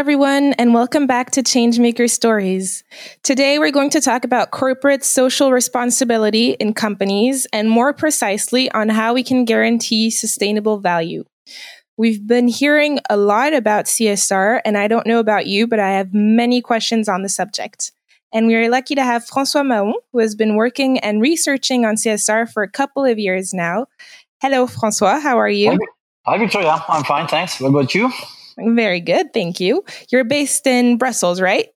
Everyone, and welcome back to Changemaker Stories. Today, we're going to talk about corporate social responsibility in companies and more precisely on how we can guarantee sustainable value. We've been hearing a lot about CSR, and I don't know about you, but I have many questions on the subject. And we are lucky to have Francois Maon, who has been working and researching on CSR for a couple of years now. Hello, Francois. How are you? Hi, Victoria. I'm fine, thanks. What about you? Very good. Thank you. You're based in Brussels, right?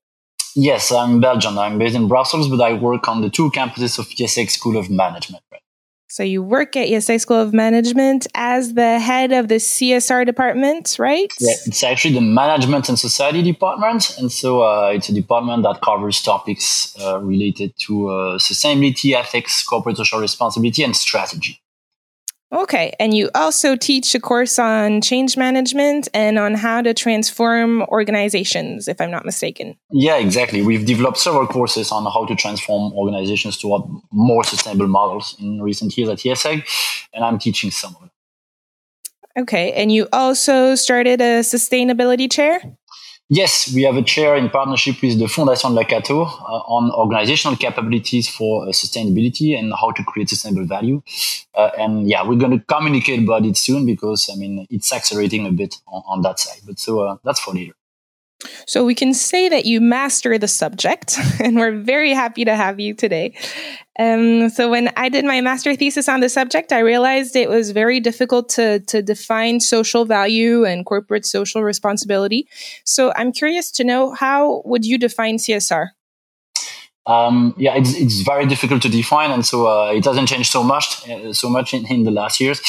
Yes, I'm Belgian. I'm based in Brussels, but I work on the two campuses of IESEG School of Management. Right? So you work at IESEG School of Management as the head of the CSR department, right? Yeah, it's actually the Management and Society department. And so uh, it's a department that covers topics uh, related to uh, sustainability, ethics, corporate social responsibility, and strategy. Okay. And you also teach a course on change management and on how to transform organizations, if I'm not mistaken. Yeah, exactly. We've developed several courses on how to transform organizations toward more sustainable models in recent years at IESEG, and I'm teaching some of them. Okay. And you also started a sustainability chair? Yes, we have a chair in partnership with the Fondation Lakato uh, on organizational capabilities for uh, sustainability and how to create sustainable value. Uh, and yeah, we're going to communicate about it soon because I mean it's accelerating a bit on, on that side. But so uh, that's for later. So we can say that you master the subject, and we're very happy to have you today. Um, so when I did my master thesis on the subject, I realized it was very difficult to to define social value and corporate social responsibility. So I'm curious to know how would you define CSR? Um, yeah, it's, it's very difficult to define, and so uh, it hasn't changed so much uh, so much in, in the last years.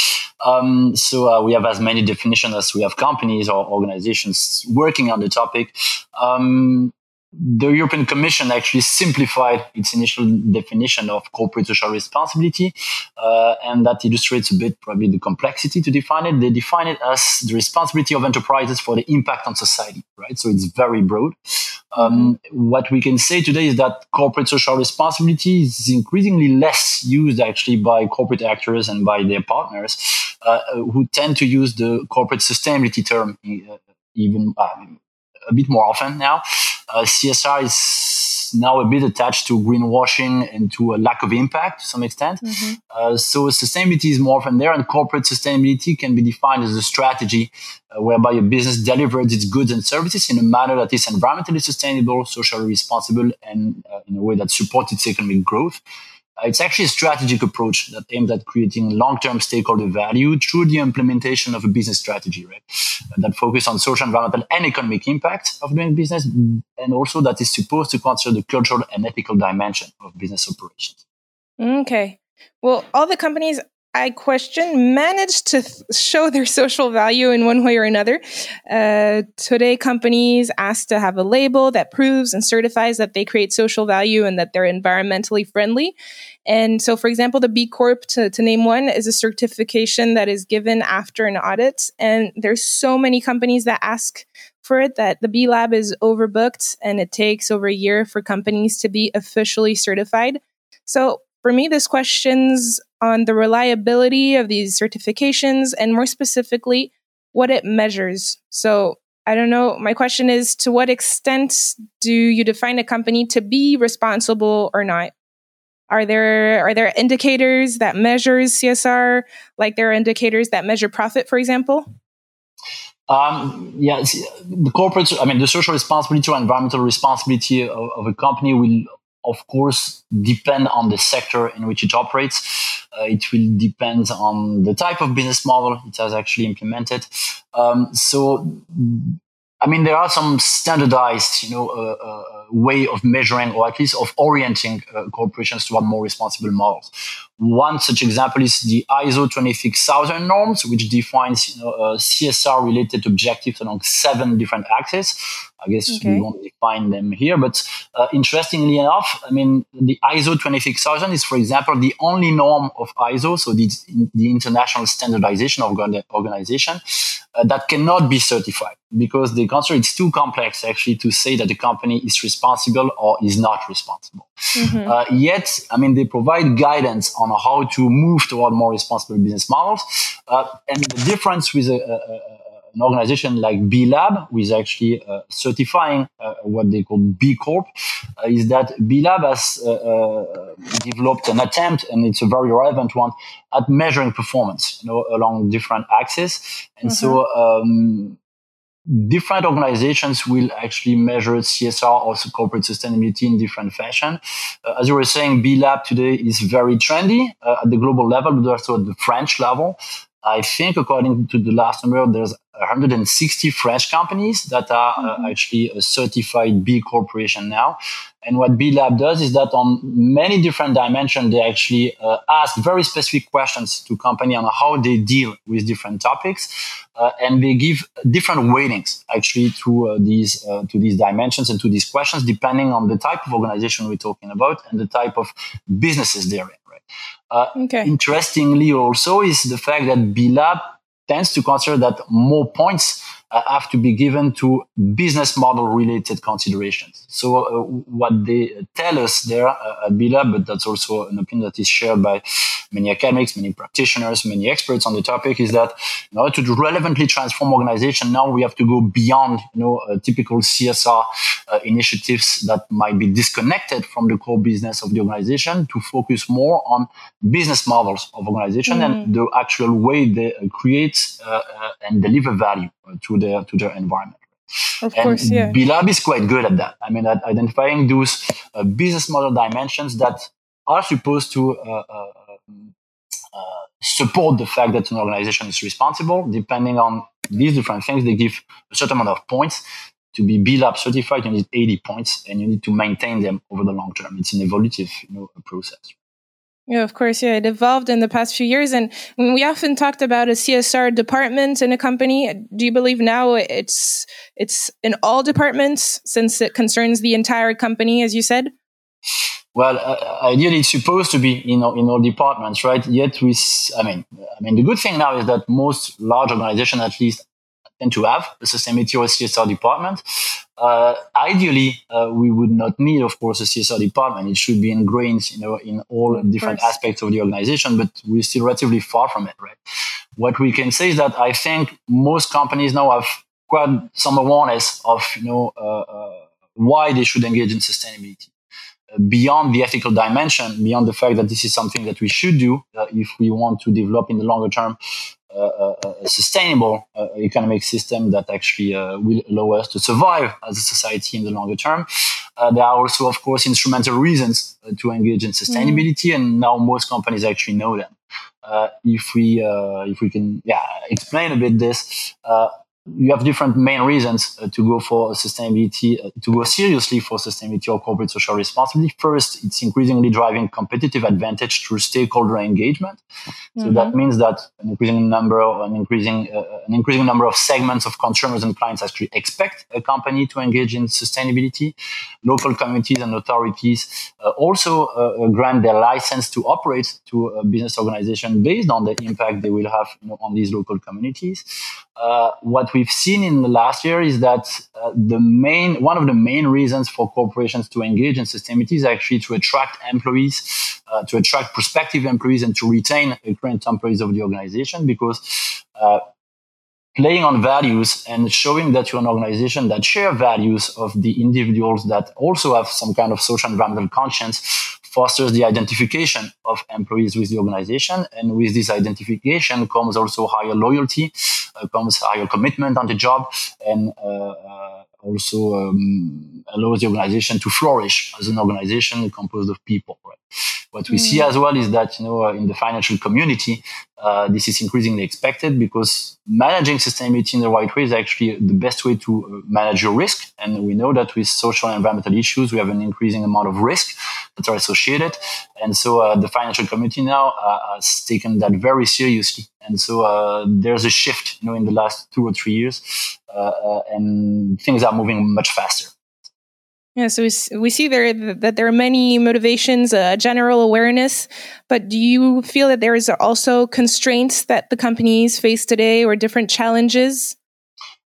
Um, so uh, we have as many definitions as we have companies or organizations working on the topic. Um, the European Commission actually simplified its initial definition of corporate social responsibility, uh, and that illustrates a bit probably the complexity to define it. They define it as the responsibility of enterprises for the impact on society, right? So it's very broad. Um, what we can say today is that corporate social responsibility is increasingly less used actually by corporate actors and by their partners, uh, who tend to use the corporate sustainability term uh, even uh, a bit more often now. Uh, CSR is now a bit attached to greenwashing and to a lack of impact to some extent. Mm-hmm. Uh, so sustainability is more from there, and corporate sustainability can be defined as a strategy uh, whereby a business delivers its goods and services in a manner that is environmentally sustainable, socially responsible, and uh, in a way that supports its economic growth. It's actually a strategic approach that aims at creating long-term stakeholder value through the implementation of a business strategy, right? That focus on social, environmental, and economic impact of doing business, and also that is supposed to consider the cultural and ethical dimension of business operations. Mm, okay. Well, all the companies I question managed to th- show their social value in one way or another. Uh, today, companies ask to have a label that proves and certifies that they create social value and that they're environmentally friendly. And so, for example, the B Corp, to, to name one, is a certification that is given after an audit. And there's so many companies that ask for it that the B Lab is overbooked and it takes over a year for companies to be officially certified. So, for me, this questions on the reliability of these certifications and more specifically, what it measures. So I don't know. My question is to what extent do you define a company to be responsible or not? Are there are there indicators that measures CSR like there are indicators that measure profit, for example? Um, yeah, the corporate, I mean, the social responsibility or environmental responsibility of, of a company will of course, depend on the sector in which it operates. Uh, it will depend on the type of business model it has actually implemented. Um, so, I mean, there are some standardized, you know, uh, uh, way of measuring or at least of orienting uh, corporations toward more responsible models. One such example is the ISO 26000 norms, which defines you know, uh, CSR related objectives along seven different axes. I guess okay. we won't define them here, but uh, interestingly enough, I mean, the ISO 26000 is, for example, the only norm of ISO, so the, the international standardization organization, uh, that cannot be certified because they consider it's too complex actually to say that the company is responsible or is not responsible. Mm-hmm. Uh, yet, I mean, they provide guidance on how to move toward more responsible business models. Uh, and the difference with a, a, a an organization like B Lab, who is actually uh, certifying uh, what they call B Corp, uh, is that B Lab has developed an attempt, and it's a very relevant one, at measuring performance, you know, along different axes. And mm-hmm. so, um, different organizations will actually measure CSR or corporate sustainability in different fashion. Uh, as you were saying, B Lab today is very trendy uh, at the global level, but also at the French level. I think, according to the last number, there's 160 French companies that are uh, mm-hmm. actually a certified B corporation now. And what B Lab does is that on many different dimensions, they actually uh, ask very specific questions to company on how they deal with different topics, uh, and they give different weightings actually to uh, these uh, to these dimensions and to these questions, depending on the type of organization we're talking about and the type of businesses they're in. Uh, okay. Interestingly, also is the fact that B Lab tends to consider that more points have to be given to business model related considerations. So uh, what they tell us there uh, at B Lab, but that's also an opinion that is shared by many academics, many practitioners, many experts on the topic, is that in order to relevantly transform organization, now we have to go beyond you know uh, typical CSR uh, initiatives that might be disconnected from the core business of the organization to focus more on business models of organization mm-hmm. and the actual way they create uh, and deliver value to their to their environment. Of and course, yeah. B-Lab is quite good at that. I mean, at identifying those uh, business model dimensions that are supposed to uh, uh, uh, support the fact that an organization is responsible. Depending on these different things, they give a certain amount of points. To be B-Lab certified, you need 80 points, and you need to maintain them over the long term. It's an evolutive you know, process. Yeah, of course. Yeah, it evolved in the past few years. And we often talked about a CSR department in a company. Do you believe now it's it's in all departments since it concerns the entire company, as you said? Well, uh, ideally, it's supposed to be in all, in all departments, right? Yet, we, I mean, I mean, the good thing now is that most large organizations, at least, tend to have a sustainability or CSR department. Uh, ideally, uh, we would not need, of course, a CSR department. It should be ingrained, you know, in all different aspects of the organization, but we're still relatively far from it, right? What we can say is that I think most companies now have quite some awareness of, you know, uh, uh why they should engage in sustainability. Uh, beyond the ethical dimension, beyond the fact that this is something that we should do uh, if we want to develop in the longer term a sustainable uh, economic system that actually uh, will allow us to survive as a society in the longer term. Uh, there are also, of course, instrumental reasons to engage in sustainability, mm. and now most companies actually know them. if we if we can yeah explain a bit this you have different main reasons uh, to go for sustainability, uh, to go seriously for sustainability or corporate social responsibility. First, it's increasingly driving competitive advantage through stakeholder engagement. Mm-hmm. So that mm-hmm. means that an increasing number, of, an increasing, uh, an increasing number of segments of consumers and clients actually expect a company to engage in sustainability. Local communities and authorities uh, also uh, grant their license to operate to a business organization based on the impact they will have you know, on these local communities. Uh, what we've seen in the last year is that uh, the main one of the main reasons for corporations to engage in sustainability is actually to attract employees, uh, to attract prospective employees, and to retain current employees of the organization because. Uh, playing on values and showing that you're an organization that share values of the individuals that also have some kind of social and environmental conscience fosters the identification of employees with the organization. And with this identification comes also higher loyalty, uh, comes higher commitment on the job, and uh, uh also um, allows the organization to flourish as an organization composed of people. Right? What we mm. see as well is that you know in the financial community, uh, this is increasingly expected because managing sustainability in the right way is actually the best way to uh, manage your risk. And we know that with social and environmental issues, we have an increasing amount of risk that are associated. And so uh, the financial community now uh, has taken that very seriously. And so uh, there's a shift, you know, in the last two or three years, and things are moving much faster. Yeah, so we see there that there are many motivations, uh, general awareness, but do you feel that there is also constraints that the companies face today or different challenges?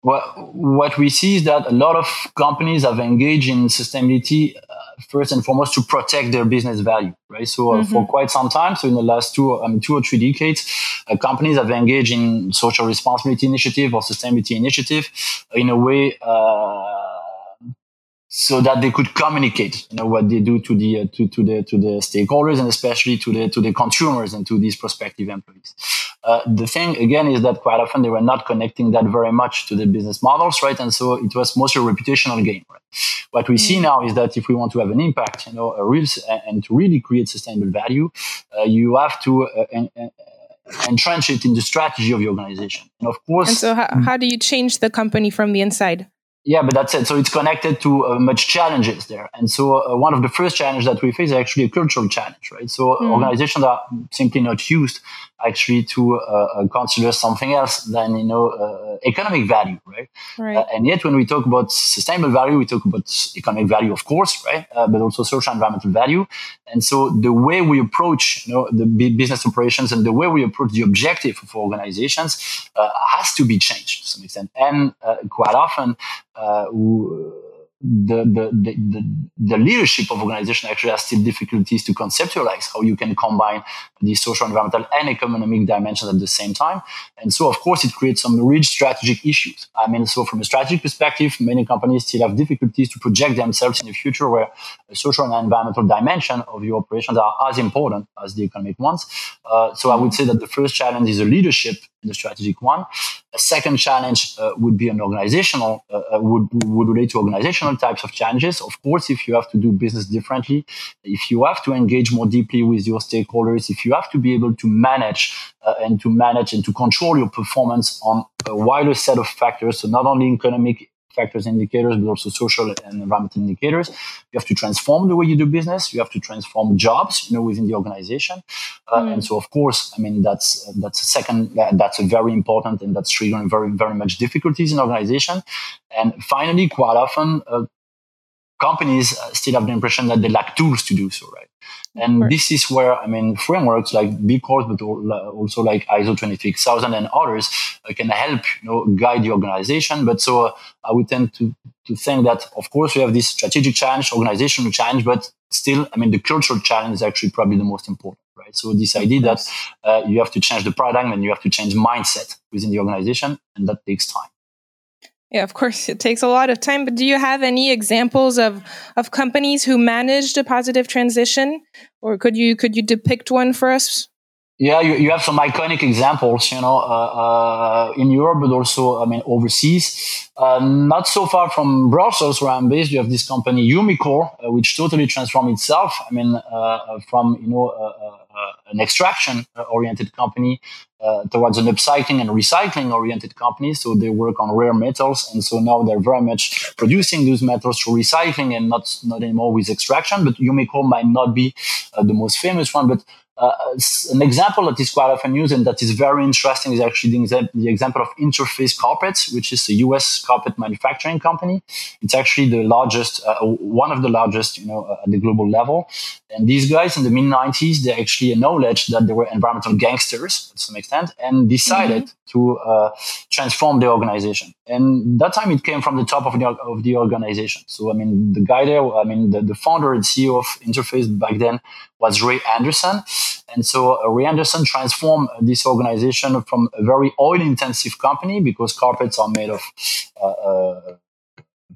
Well, what we see is that a lot of companies have engaged in sustainability uh, first and foremost to protect their business value, right? So uh, mm-hmm. for quite some time, so in the last two, um, two or three decades, uh, companies have engaged in social responsibility initiative or sustainability initiative in a way uh, so that they could communicate you know what they do to the uh, to, to the to the stakeholders and especially to the to the consumers and to these prospective employees uh, the thing again is that quite often they were not connecting that very much to the business models right and so it was mostly a reputational game right what we mm-hmm. see mm. now is that if we want to have an impact you know a real and to really create sustainable value uh, you have to uh, and, and, entrench it in the strategy of the organization and of course and so how, how do you change the company from the inside yeah, but that's it. So it's connected to uh, much challenges there. And so uh, one of the first challenges that we face is actually a cultural challenge, right? So mm. organizations are simply not used actually to uh, uh, consider something else than you know uh, economic value, right? right. Uh, and yet, when we talk about sustainable value, we talk about economic value, of course, right? Uh, but also social environmental value. And so, the way we approach you know the business operations and the way we approach the objective for organizations uh, has to be changed to some extent. And quite often, the, the, the, the, leadership of organization actually has still difficulties to conceptualize how you can combine the social, environmental, and economic dimensions at the same time. And so, of course, it creates some real strategic issues. I mean, so from a strategic perspective, many companies still have difficulties to project themselves in the future where the social and environmental dimension of your operations are as important as the economic ones. Uh, so I would say that the first challenge is a leadership the strategic one. A second challenge uh, would be an organizational, uh, uh, would, would relate to organizational types of challenges. Of course, if you have to do business differently, if you have to engage more deeply with your stakeholders, if you have to be able to manage uh, and to manage and to control your performance on a wider set of factors, so not only economic factors indicators, but also social and environmental indicators. You have to transform the way you do business. You have to transform jobs, you know, within the organization. Uh, mm. And so, of course, I mean, that's, that's a second, that's a very important and that's triggering very, very much difficulties in organization. And finally, quite often, uh, companies still have the impression that they lack tools to do so, right? And this is where, I mean, frameworks like B Corp, but also like ISO 26000 and others uh, can help, you know, guide the organization. But so uh, I would tend to, to think that, of course, we have this strategic challenge, organizational challenge, but still, I mean, the cultural challenge is actually probably the most important, right? So this idea that uh, you have to change the paradigm and you have to change mindset within the organization, and that takes time. Yeah, of course, it takes a lot of time. But do you have any examples of of companies who managed a positive transition, or could you could you depict one for us? Yeah, you, you have some iconic examples, you know, uh, uh, in Europe, but also, I mean, overseas. Uh, not so far from Brussels, where I'm based, you have this company Umicore, uh, which totally transformed itself. I mean, uh, from you know uh, an extraction-oriented uh, company uh, towards an upcycling and recycling-oriented company. So they work on rare metals, and so now they're very much producing those metals through recycling and not not anymore with extraction. But Umicore might not be uh, the most famous one, but uh, an example that is quite often used and that is very interesting is actually the, the, example of Interface Carpets, which is a US carpet manufacturing company. It's actually the largest, uh, one of the largest, you know, uh, at the global level. And these guys in the mid 90s, they actually acknowledged that they were environmental gangsters to some extent and decided mm-hmm. to uh, transform the organization. And that time it came from the top of the, of the organization. So, I mean, the guy there, I mean, the, the founder and CEO of Interface back then was Ray Anderson. And so uh, Ray Anderson transformed this organization from a very oil intensive company because carpets are made of uh, uh,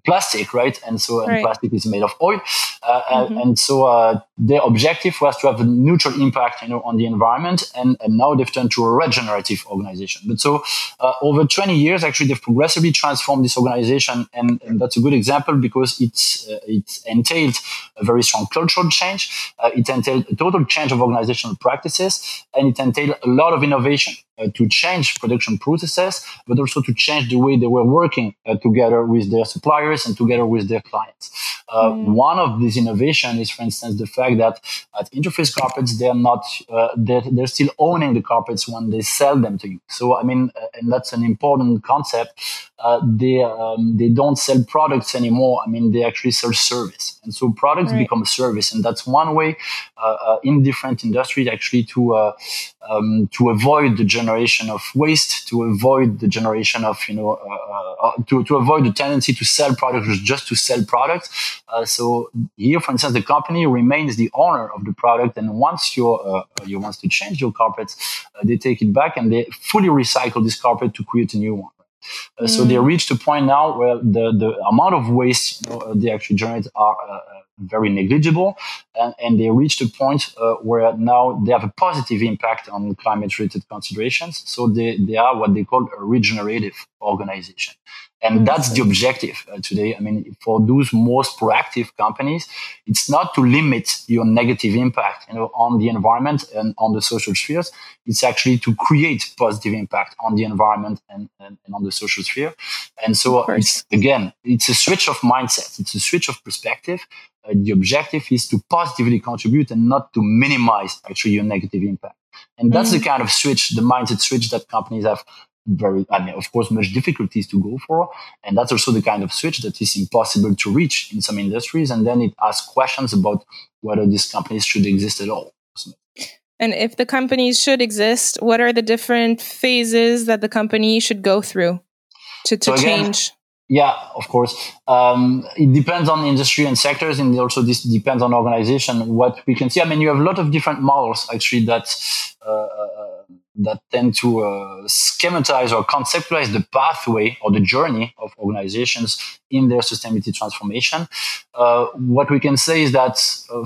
plastic, right? And so and right. plastic is made of oil, uh, mm-hmm. and, so uh, their objective was to have a neutral impact, you know, on the environment. And, and now they've turned to a regenerative organization. But so uh, over 20 years, actually, they've progressively transformed this organization, and, and that's a good example because it's uh, it entailed a very strong cultural change. Uh, it entailed a total change of organizational practices, and it entailed a lot of innovation uh, to change production processes, but also to change the way they were working uh, together with their suppliers and together with their clients. Uh, mm. One of these innovations is, for instance, the fact that at Interface Carpets, they're not, uh, they're, they're still owning the carpets when they sell them to you. So, I mean, uh, and that's an important concept. Uh, they, um, they don't sell products anymore. I mean, they actually sell service. And so products right. become a service. And that's one way in different industries actually to, um, to avoid the generation of waste, to avoid the generation of, you know, uh, uh, to, to avoid the tendency to sell products just to sell products. Uh, so here, for instance, the company remains the owner of the product, and once you uh, you want to change your carpets, uh, they take it back and they fully recycle this carpet to create a new one. Uh, mm. So they reached a point now where the, the amount of waste you know, they actually generate are uh, very negligible, and, and they reached a point uh, where now they have a positive impact on climate-related considerations. So they, they are what they call a regenerative organization. And that's the objective uh, today. I mean, for those most proactive companies, it's not to limit your negative impact, you know, on the environment and on the social spheres. It's actually to create positive impact on the environment and, and, and on the social sphere. And so it's, again, it's a switch of mindset. It's a switch of perspective. Uh, the objective is to positively contribute and not to minimize actually your negative impact. And that's mm-hmm. the kind of switch, the mindset switch that companies have very, I mean, of course, much difficulties to go for. And that's also the kind of switch that is impossible to reach in some industries. And then it asks questions about whether these companies should exist at all. And if the companies should exist, what are the different phases that the company should go through to, to so again, change? Yeah, of course. Um, it depends on industry and sectors, and also this depends on organization. What we can see, I mean, you have a lot of different models actually that uh, uh that tend to uh, schematize or conceptualize the pathway or the journey of organizations in their sustainability transformation. Uh, what we can say is that uh,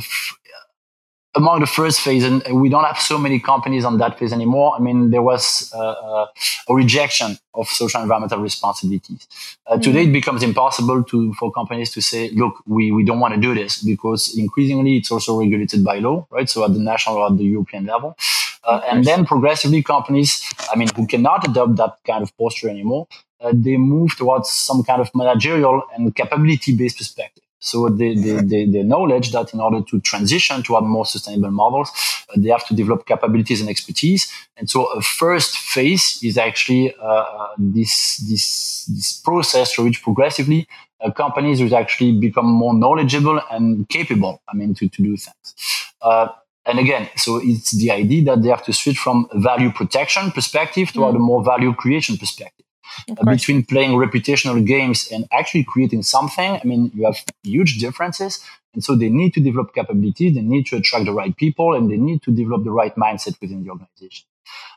among the first phase, and we don't have so many companies on that phase anymore. I mean, there was uh, uh a rejection of social environmental responsibilities. Uh, mm-hmm. Today, it becomes impossible to for companies to say, "Look, we, we don't want to do this," because increasingly it's also regulated by law, right? So at the national or at the European level. Uh, and then progressively, companies, I mean, who cannot adopt that kind of posture anymore, uh, they move towards some kind of managerial and capability-based perspective. So they, they, they, they knowledge that in order to transition toward more sustainable models, uh, they have to develop capabilities and expertise. And so a first phase is actually uh, uh this, this, this process through which progressively uh, companies will actually become more knowledgeable and capable, I mean, to, to do things. Uh, and again, so it's the idea that they have to switch from a value protection perspective to mm. a more value creation perspective. Between playing reputational games and actually creating something, I mean, you have huge differences. And so they need to develop capability, they need to attract the right people, and they need to develop the right mindset within the organization.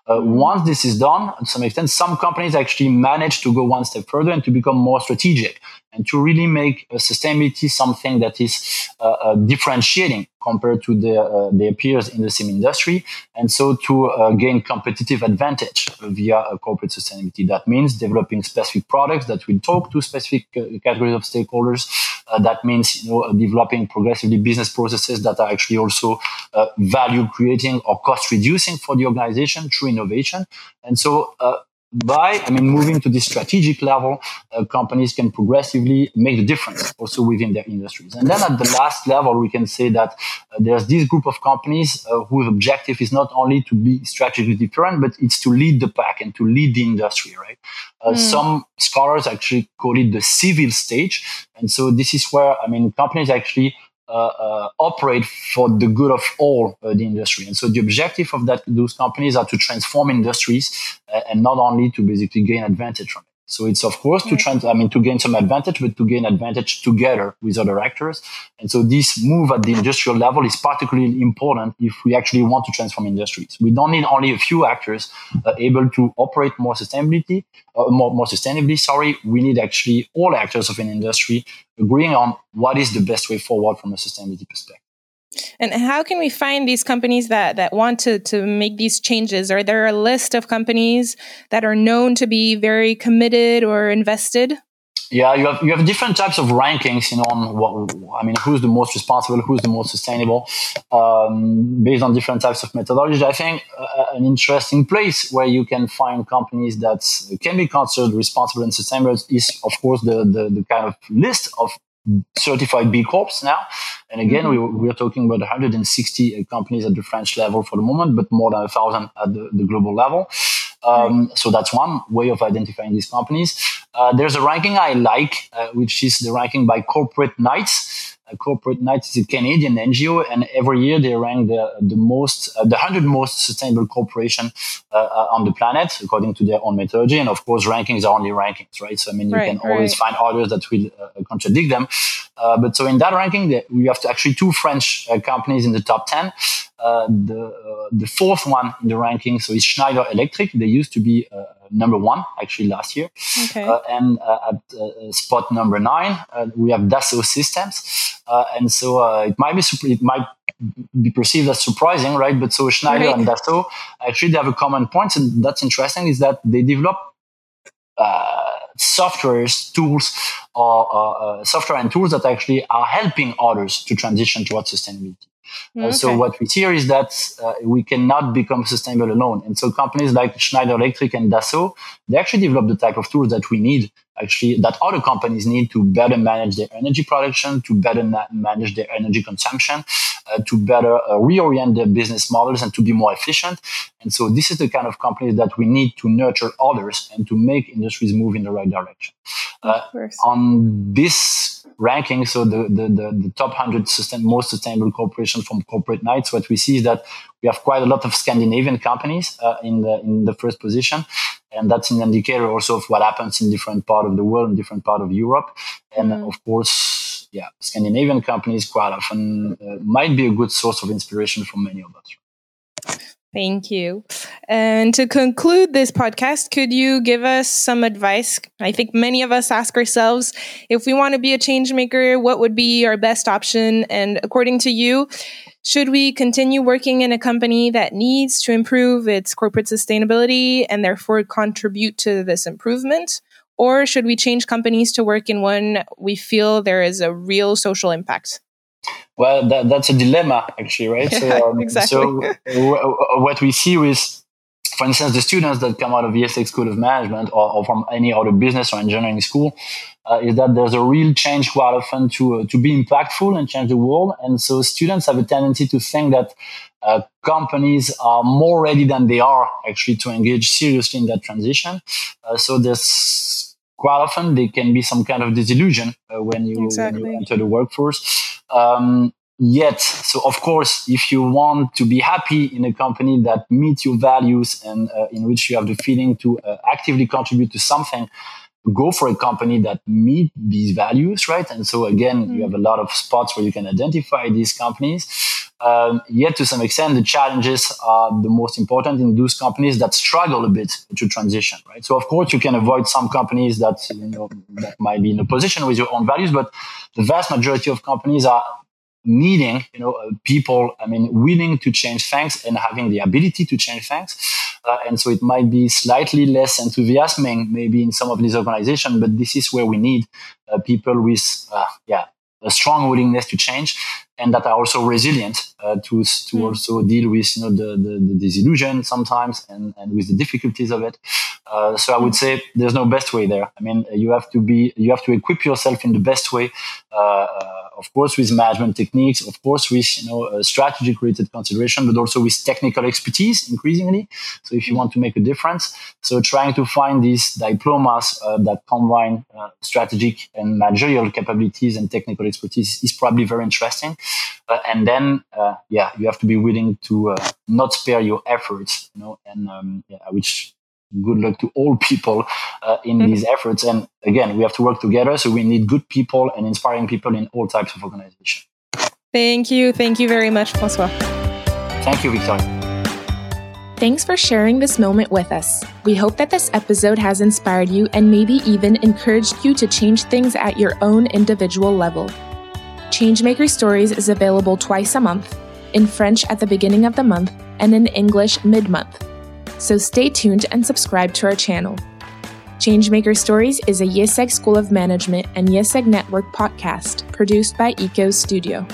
Uh, once this is done, to some extent, some companies actually manage to go one step further and to become more strategic and to really make uh, sustainability something that is uh, uh differentiating compared to their, uh, their peers in the same industry. And so to uh, gain competitive advantage via corporate sustainability. That means developing specific products that will talk to specific categories of stakeholders. that means, you know, developing progressively business processes that are actually also value creating or cost reducing for the organization through innovation. And so, uh, by, I mean, moving to this strategic level, uh, companies can progressively make the difference also within their industries. And then at the last level, we can say that uh, there's this group of companies uh, whose objective is not only to be strategically different, but it's to lead the pack and to lead the industry, right? Mm. Some scholars actually call it the civil stage. And so this is where, I mean, companies actually Uh, uh, operate for the good of all uh, the industry. And so the objective of that those companies are to transform industries uh, and not only to basically gain advantage from it. So it's of course to try, I mean, to gain some advantage, but to gain advantage together with other actors. And so this move at the industrial level is particularly important if we actually want to transform industries. We don't need only a few actors uh, able to operate more sustainability, uh, more, more sustainably. Sorry, we need actually all actors of an industry agreeing on what is the best way forward from a sustainability perspective. And how can we find these companies that, that want to, to make these changes? Are there a list of companies that are known to be very committed or invested? Yeah, you have you have different types of rankings, you know, on what I mean, who's the most responsible, who's the most sustainable, um, based on different types of methodologies. I think uh, an interesting place where you can find companies that can be considered responsible and sustainable is, of course, the the, the kind of list of certified B Corps now. And again, mm-hmm. we, we are talking about 160 companies at the French level for the moment, but more than a thousand at the, the global level. Um, right. So that's one way of identifying these companies. Uh, there's a ranking I like, uh, which is the ranking by Corporate Knights. Uh, Corporate Knights is a Canadian NGO, and every year they rank the the most, uh, the hundred most sustainable corporation uh, uh, on the planet according to their own methodology. And of course, rankings are only rankings, right? So I mean, you right, can right. always find others that will contradict them. but so in that ranking, we have to actually two French companies in the top ten. The the fourth one in the ranking, so it's Schneider Electric. They used to be number one actually last year. Okay. Uh, and uh, at uh, spot number nine, we have Dassault Systems. and so it might be it might be perceived as surprising, right? But so Schneider right. and Dassault actually they have a common point, and that's interesting is that they develop uh, softwares, tools, or uh, software and tools that actually are helping others to transition towards sustainability. Uh, okay. so what we see is that uh, we cannot become sustainable alone. And so companies like Schneider Electric and Dassault, they actually develop the type of tools that we need actually that other companies need to better manage their energy production, to better na- manage their energy consumption, uh, to better uh, reorient their business models and to be more efficient. And so this is the kind of companies that we need to nurture others and to make industries move in the right direction. Uh, on this ranking, so the, the, the, the top 100 sustain, most sustainable corporations from Corporate Knights, what we see is that we have quite a lot of Scandinavian companies uh, in the in the first position, and that's an indicator also of what happens in different part of the world, in different part of Europe, and mm. of course, yeah, Scandinavian companies quite often uh, might be a good source of inspiration for many of us. Thank you. And to conclude this podcast, could you give us some advice? I think many of us ask ourselves if we want to be a change maker, what would be our best option? And according to you, should we continue working in a company that needs to improve its corporate sustainability and therefore contribute to this improvement? Or should we change companies to work in one we feel there is a real social impact? Well, that, that's a dilemma, actually, right? Yeah, so, um, exactly. so w- what we see is, for instance, the students that come out of IESEG School of Management or, or from any other business or engineering school, uh, is that there's a real change quite often to uh, to be impactful and change the world. And so students have a tendency to think that uh, companies are more ready than they are actually to engage seriously in that transition. Uh, so there's quite often there can be some kind of disillusion uh, when you, exactly. when, you, enter the workforce. Um, yet. So, of course, if you want to be happy in a company that meets your values and uh, in which you have the feeling to uh, actively contribute to something, go for a company that meet these values, right? And so again, mm-hmm. you have a lot of spots where you can identify these companies. Um, yet to some extent, the challenges are the most important in those companies that struggle a bit to transition, right? So of course, you can avoid some companies that, you know, that might be in opposition with your own values, but the vast majority of companies are needing, you know, uh, people, I mean, willing to change things and having the ability to change things. Uh, and so it might be slightly less enthusiasming maybe in some of these organizations, but this is where we need uh, people with, uh, yeah, a strong willingness to change and that are also resilient uh, to to mm. also deal with you know the, the, the disillusion sometimes and, and with the difficulties of it. Uh, so I would hmm. say there's no best way there. I mean, you have to be you have to equip yourself in the best way. Uh, of course, with management techniques, of course, with you know uh, strategic related consideration, but also with technical expertise increasingly. So if you want to make a difference, so trying to find these diplomas uh, that combine uh, strategic and managerial capabilities and technical expertise is probably very interesting. Uh, and then, uh, yeah, you have to be willing to uh, not spare your efforts, you know, and um, yeah, which good luck to all people uh, in mm-hmm. these efforts. And again, we have to work together. So we need good people and inspiring people in all types of organizations. Thank you. Thank you very much, Francois. Thank you, Victoria. Thanks for sharing this moment with us. We hope that this episode has inspired you and maybe even encouraged you to change things at your own individual level. Changemaker Stories is available twice a month, in French at the beginning of the month and in English mid month. So stay tuned and subscribe to our channel. Changemaker Stories is a IÉSEG School of Management and IÉSEG Network podcast produced by ECO Studio.